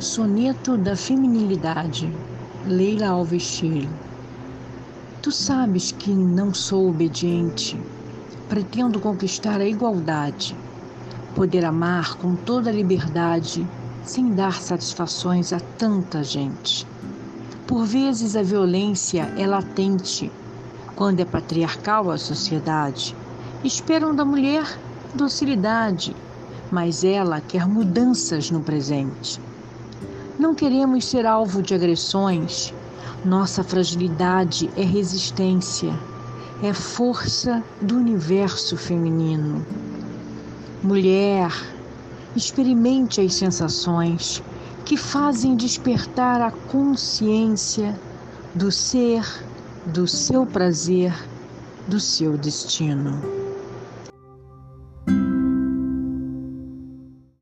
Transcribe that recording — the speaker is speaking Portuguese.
Soneto da Feminilidade, Leila Alves Filho. Tu sabes que não sou obediente, pretendo conquistar a igualdade, poder amar com toda a liberdade, sem dar satisfações a tanta gente. Por vezes a violência é latente, quando é patriarcal a sociedade. Esperam da mulher docilidade, mas ela quer mudanças no presente. Não queremos ser alvo de agressões. Nossa fragilidade é resistência, é força do universo feminino. Mulher, experimente as sensações que fazem despertar a consciência do ser, do seu prazer, do seu destino.